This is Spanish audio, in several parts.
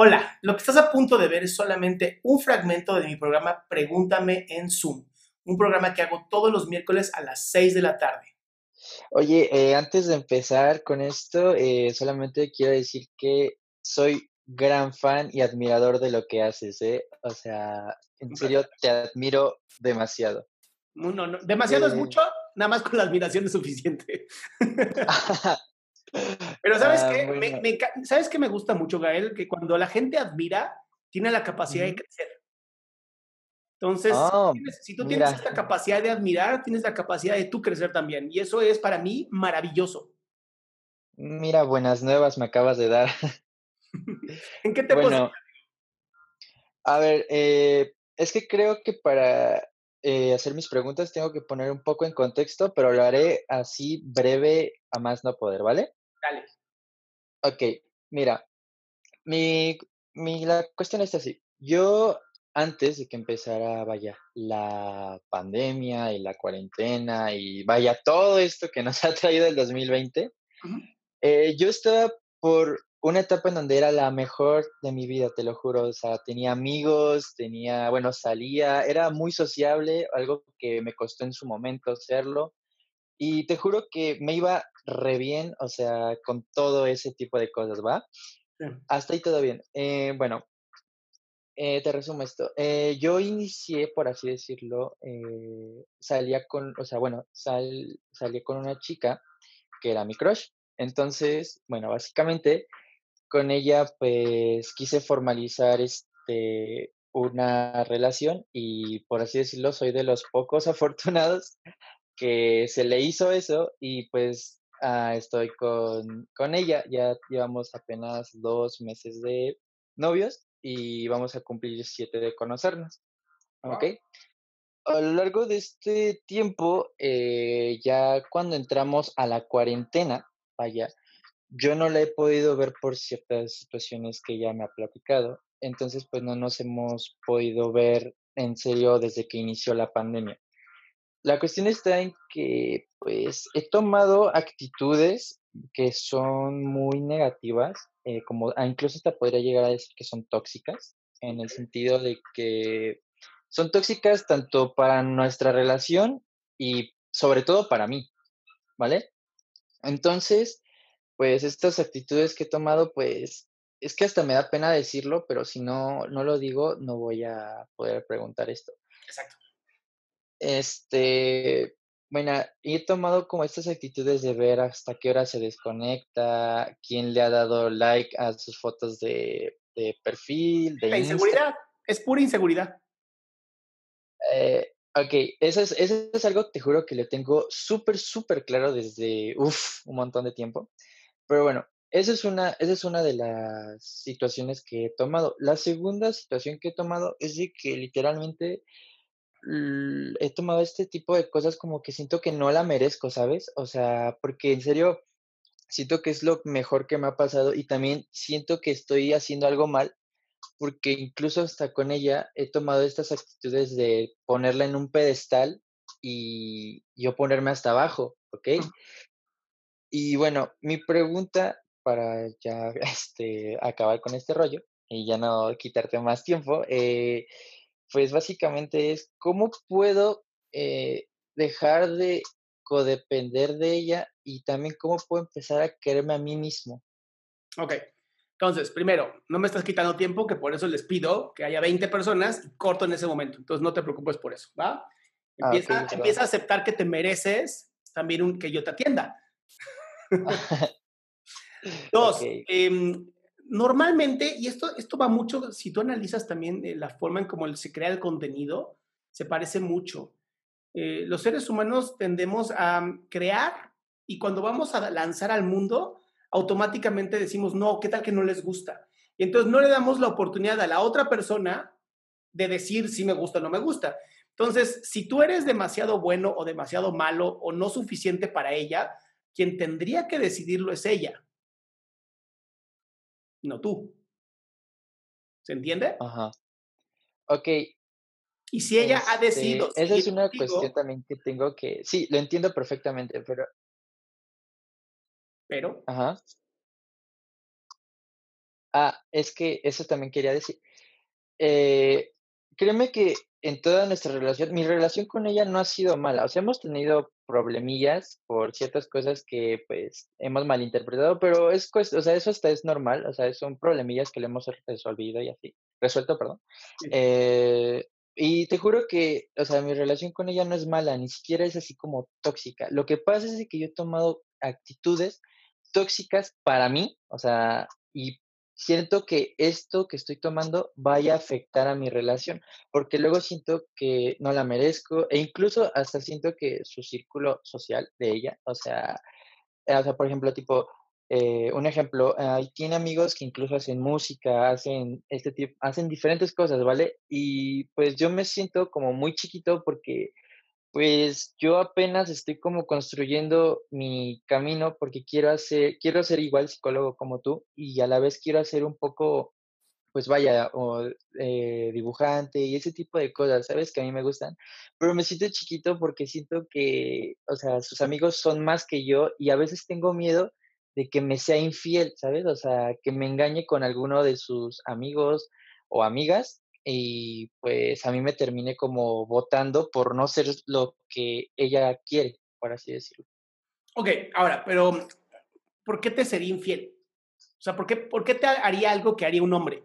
Hola, lo que estás a punto de ver es solamente un fragmento de mi programa Pregúntame en Zoom, un programa que hago todos los miércoles a las 6 de la tarde. Oye, eh, antes de empezar con esto, eh, solamente quiero decir que soy gran fan y admirador de lo que haces, ¿eh? O sea, en serio, te admiro demasiado. No, no, demasiado es mucho, nada más con la admiración es suficiente. Pero ¿sabes ah, qué? ¿Sabes qué me gusta mucho, Gael? Que cuando la gente admira, tiene la capacidad de crecer. Entonces, si, tú tienes, esta capacidad de admirar, tienes la capacidad de tú crecer también. Y eso es para mí maravilloso. Mira, buenas nuevas me acabas de dar. ¿En qué te bueno, A ver, eh, es que creo que para eh, hacer mis preguntas tengo que poner un poco en contexto, pero lo haré así breve a más no poder, ¿vale? Ok, mira, mi, mi, la cuestión es así. Yo, antes de que empezara, vaya, la pandemia y la cuarentena y vaya, todo esto que nos ha traído el 2020, eh, yo estaba por una etapa en donde era la mejor de mi vida, te lo juro. O sea, tenía amigos, tenía, bueno, salía, era muy sociable, algo que me costó en su momento hacerlo. Y te juro que me iba re bien, o sea, con todo ese tipo de cosas, ¿va? Hasta ahí todo bien. Eh, bueno, eh, te resumo esto. Eh, yo inicié, por así decirlo, salía con, o sea, bueno, sal, salía con una chica que era mi crush. Entonces, bueno, básicamente con ella pues quise formalizar este una relación y por así decirlo soy de los pocos afortunados que se le hizo eso y pues ah, estoy con, con ella. Ya llevamos apenas dos meses de novios y vamos a cumplir siete de conocernos. ¿Ok? A lo largo de este tiempo, eh, ya cuando entramos a la cuarentena, vaya, yo no la he podido ver por ciertas situaciones que ella me ha platicado. Entonces, pues no nos hemos podido ver en serio desde que inició la pandemia. La cuestión está en que, pues, he tomado actitudes que son muy negativas, eh, como ah, incluso hasta podría llegar a decir que son tóxicas, en el sentido de que son tóxicas tanto para nuestra relación y sobre todo para mí, ¿vale? Entonces, pues estas actitudes que he tomado, pues es que hasta me da pena decirlo, pero si no, no lo digo, no voy a poder preguntar esto. Exacto. Este, bueno, he tomado como estas actitudes de ver hasta qué hora se desconecta, quién le ha dado like a sus fotos de, perfil, de La inseguridad, es pura inseguridad. Eh, ok, eso es, eso es algo, te juro que le tengo súper, súper claro desde, uff, un montón de tiempo. Pero bueno, esa es una, esa es una de las situaciones que he tomado. La segunda situación que he tomado es de que literalmente he tomado este tipo de cosas como que siento que no la merezco, ¿sabes? O sea, porque en serio siento que es lo mejor que me ha pasado y también siento que estoy haciendo algo mal porque incluso hasta con ella he tomado estas actitudes de ponerla en un pedestal y yo ponerme hasta abajo, ¿ok? Y bueno, mi pregunta para ya este, acabar con este rollo y ya no quitarte más tiempo, eh, pues básicamente es cómo puedo eh, dejar de codepender de ella y también cómo puedo empezar a quererme a mí mismo. Ok, entonces, primero, no me estás quitando tiempo, que por eso les pido que haya 20 personas y corto en ese momento. Entonces, no te preocupes por eso, ¿va? Ah, empieza, empieza a aceptar que te mereces también un, que yo te atienda. Dos, em, normalmente, y esto, esto va mucho, si tú analizas también eh, la forma en cómo se crea el contenido, se parece mucho. Eh, los seres humanos tendemos a crear y cuando vamos a lanzar al mundo, automáticamente decimos, no, ¿qué tal que no les gusta? Y entonces no le damos la oportunidad a la otra persona de decir si me gusta o no me gusta. Entonces, si tú eres demasiado bueno o demasiado malo o no suficiente para ella, quien tendría que decidirlo es ella, no tú. ¿Se entiende? Ajá. Ok. Y si ella ha decidido... Esa es una cuestión también que tengo que... Sí, lo entiendo perfectamente, pero... Pero... Ajá. Ah, es que eso también quería decir. Eh, créeme que en toda nuestra relación, mi relación con ella no ha sido mala. O sea, hemos tenido problemillas por ciertas cosas que pues hemos malinterpretado, pero es o sea, eso hasta es normal, o sea, son problemillas que le hemos resolvido y así, resuelto, perdón. Eh, y te juro que, o sea, mi relación con ella no es mala, ni siquiera es así como tóxica. Lo que pasa es que yo he tomado actitudes tóxicas para mí, o sea, y siento que esto que estoy tomando vaya a afectar a mi relación, porque luego siento que no la merezco e incluso hasta siento que su círculo social de ella, o sea, eh, o sea por ejemplo, tipo, eh, un ejemplo, tiene amigos que incluso hacen música, hacen este tipo, hacen diferentes cosas, ¿vale? Y pues yo me siento como muy chiquito porque pues yo apenas estoy como construyendo mi camino porque quiero hacer, quiero ser igual psicólogo como tú y a la vez quiero hacer un poco, pues vaya, o, eh, dibujante y ese tipo de cosas, ¿sabes? Que a mí me gustan. Pero me siento chiquito porque siento que, o sea, sus amigos son más que yo y a veces tengo miedo de que me sea infiel, ¿sabes? O sea, que me engañe con alguno de sus amigos o amigas y pues a mí me terminé como votando por no ser lo que ella quiere, por así decirlo. Ok, ahora, pero ¿por qué te sería infiel? O sea, ¿por qué, por qué te haría algo que haría un hombre?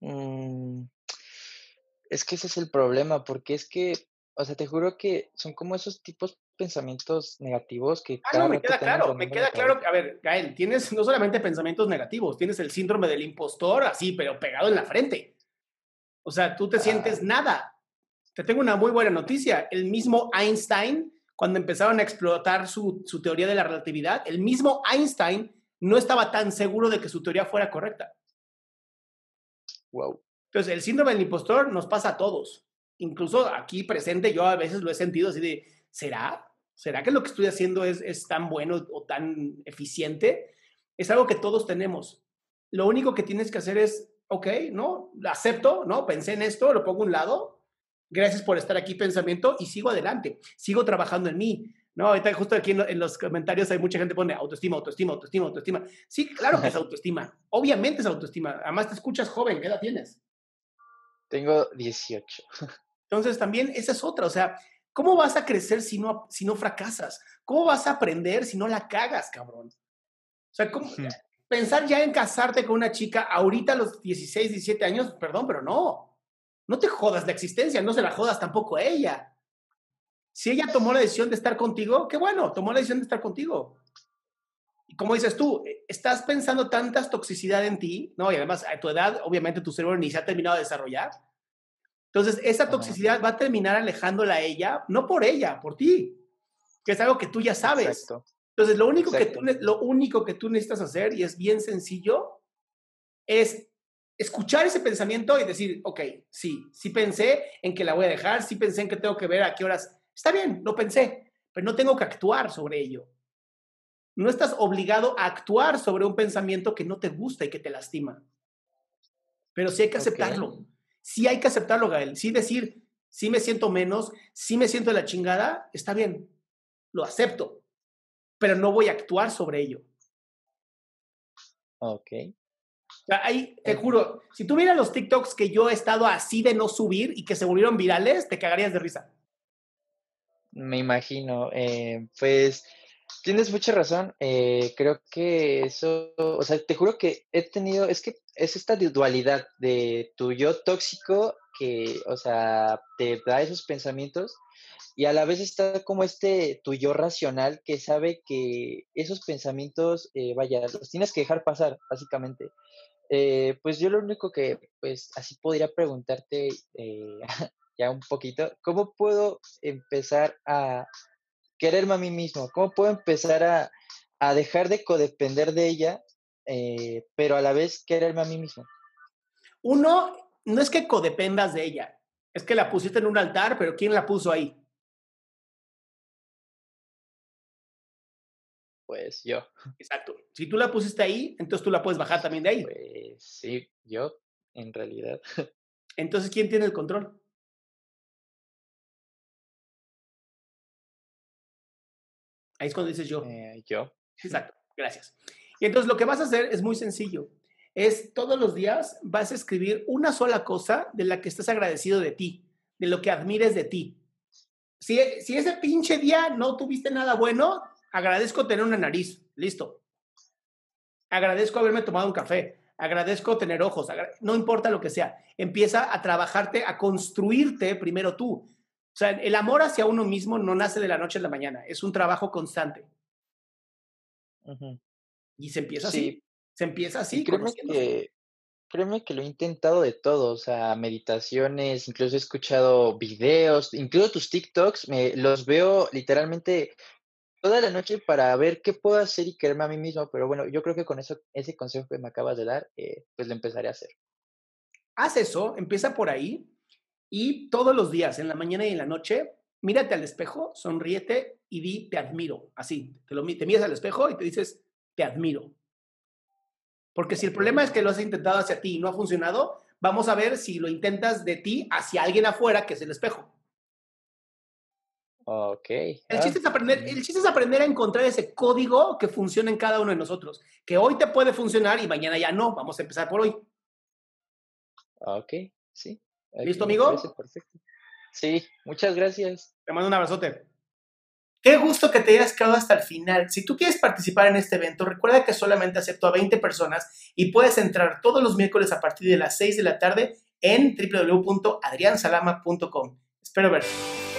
Mm, es que ese es el problema, porque es que, o sea, te juro que son como esos tipos pensamientos negativos que... Ah, no, me queda claro, me queda claro que, a ver, Gael, tienes no solamente pensamientos negativos, tienes el síndrome del impostor así, pero pegado en la frente. O sea, tú te ah. sientes nada. Te tengo una muy buena noticia. El mismo Einstein, cuando empezaron a explotar su, su teoría de la relatividad, el mismo Einstein no estaba tan seguro de que su teoría fuera correcta. Wow. Entonces, el síndrome del impostor nos pasa a todos. Incluso aquí presente, yo a veces lo he sentido así de, ¿será? ¿Será que lo que estoy haciendo es, es tan bueno o tan eficiente? Es algo que todos tenemos. Lo único que tienes que hacer es, ok, ¿no? Acepto, ¿no? Pensé en esto, lo pongo a un lado. Gracias por estar aquí, pensamiento, y sigo adelante. Sigo trabajando en mí. No, ahorita justo aquí en, los comentarios hay mucha gente que pone autoestima, autoestima, autoestima, autoestima. Sí, claro que es autoestima. Obviamente es autoestima. Además te escuchas joven. ¿Qué edad tienes? Tengo 18. Entonces también esa es otra. O sea, ¿Cómo vas a crecer si no, si no fracasas? ¿Cómo vas a aprender si no la cagas, cabrón? O sea, ¿cómo, pensar ya en casarte con una chica ahorita a los 16, 17 años, perdón, pero no. No te jodas la existencia, no se la jodas tampoco a ella. Si ella tomó la decisión de estar contigo, qué bueno, tomó la decisión de estar contigo. Y como dices tú, eh, estás pensando tantas toxicidad en ti, ¿no? Y además a tu edad, obviamente tu cerebro ni se ha terminado de desarrollar. Entonces, esa toxicidad va a terminar alejándola a ella, no por ella, por ti, que es algo que tú ya sabes. Entonces, lo único, que tú, lo único que tú necesitas hacer, y es bien sencillo, es escuchar ese pensamiento y decir, ok, sí, sí pensé en que la voy a dejar, sí pensé en que tengo que ver a qué horas. Está bien, lo pensé, pero no tengo que actuar sobre ello. No estás obligado a actuar sobre un pensamiento que no te gusta y que te lastima. Pero sí hay que aceptarlo sí hay que aceptarlo, Gael. Sí decir, sí me siento menos, sí me siento de la chingada, está bien, lo acepto, pero no voy a actuar sobre ello. Ok. Ahí, te juro, si tú miras los TikToks que yo he estado así de no subir y que se volvieron virales, te cagarías de risa. Me imagino. Eh, pues tienes mucha razón. Eh, creo que eso, o sea, te juro que he tenido, es que es esta dualidad de tu yo tóxico que, o sea, te da esos pensamientos y a la vez está como este tu yo racional que sabe que esos pensamientos, eh, vaya, los tienes que dejar pasar, básicamente. Eh, pues yo lo único que, pues así podría preguntarte eh, ya un poquito, ¿cómo puedo empezar a quererme a mí mismo? ¿Cómo puedo empezar a, a dejar de codepender de ella eh, pero a la vez quererme a mí mismo. Uno, no es que codependas de ella, es que la pusiste en un altar, pero ¿quién la puso ahí? Pues yo. Exacto. Si tú la pusiste ahí, entonces tú la puedes bajar también de ahí. Pues sí, yo, en realidad. Entonces, ¿quién tiene el control? Ahí es cuando dices yo. Eh, yo. Exacto, gracias. Y entonces lo que vas a hacer es muy sencillo. Es todos los días vas a escribir una sola cosa de la que estés agradecido de ti, de lo que admires de ti. Si, si ese pinche día no tuviste nada bueno, agradezco tener una nariz. Listo. Agradezco haberme tomado un café. Agradezco tener ojos. No importa lo que sea. Empieza a trabajarte, a construirte primero tú. O sea, el amor hacia uno mismo no nace de la noche a la mañana. Es un trabajo constante. Y se empieza así. Se empieza así. créeme que, créeme que lo he intentado de todo. O sea, meditaciones, incluso he escuchado videos, incluso tus TikToks, me, los veo literalmente toda la noche para ver qué puedo hacer y quererme a mí mismo, pero bueno, yo creo que con eso, ese consejo que me acabas de dar, eh, pues lo empezaré a hacer. Haz eso, empieza por ahí y todos los días, en la mañana y en la noche, mírate al espejo, sonríete y di, te admiro, así, te, lo, te miras al espejo y te dices, te admiro. Porque si el problema es que lo has intentado hacia ti y no ha funcionado, vamos a ver si lo intentas de ti hacia alguien afuera, que es el espejo. Ok. El, ah, chiste es aprender, el chiste es aprender a encontrar ese código que funciona en cada uno de nosotros. Que hoy te puede funcionar y mañana ya no. Vamos a empezar por hoy. Ok, sí. ¿Listo, amigo? Perfecto. Sí, muchas gracias. Te mando un abrazote. Qué gusto que te hayas quedado hasta el final. Si tú quieres participar en este evento, recuerda que solamente acepto a 20 personas y puedes entrar todos los miércoles a partir de las 6 de la tarde en www.adriansalama.com. Espero verte.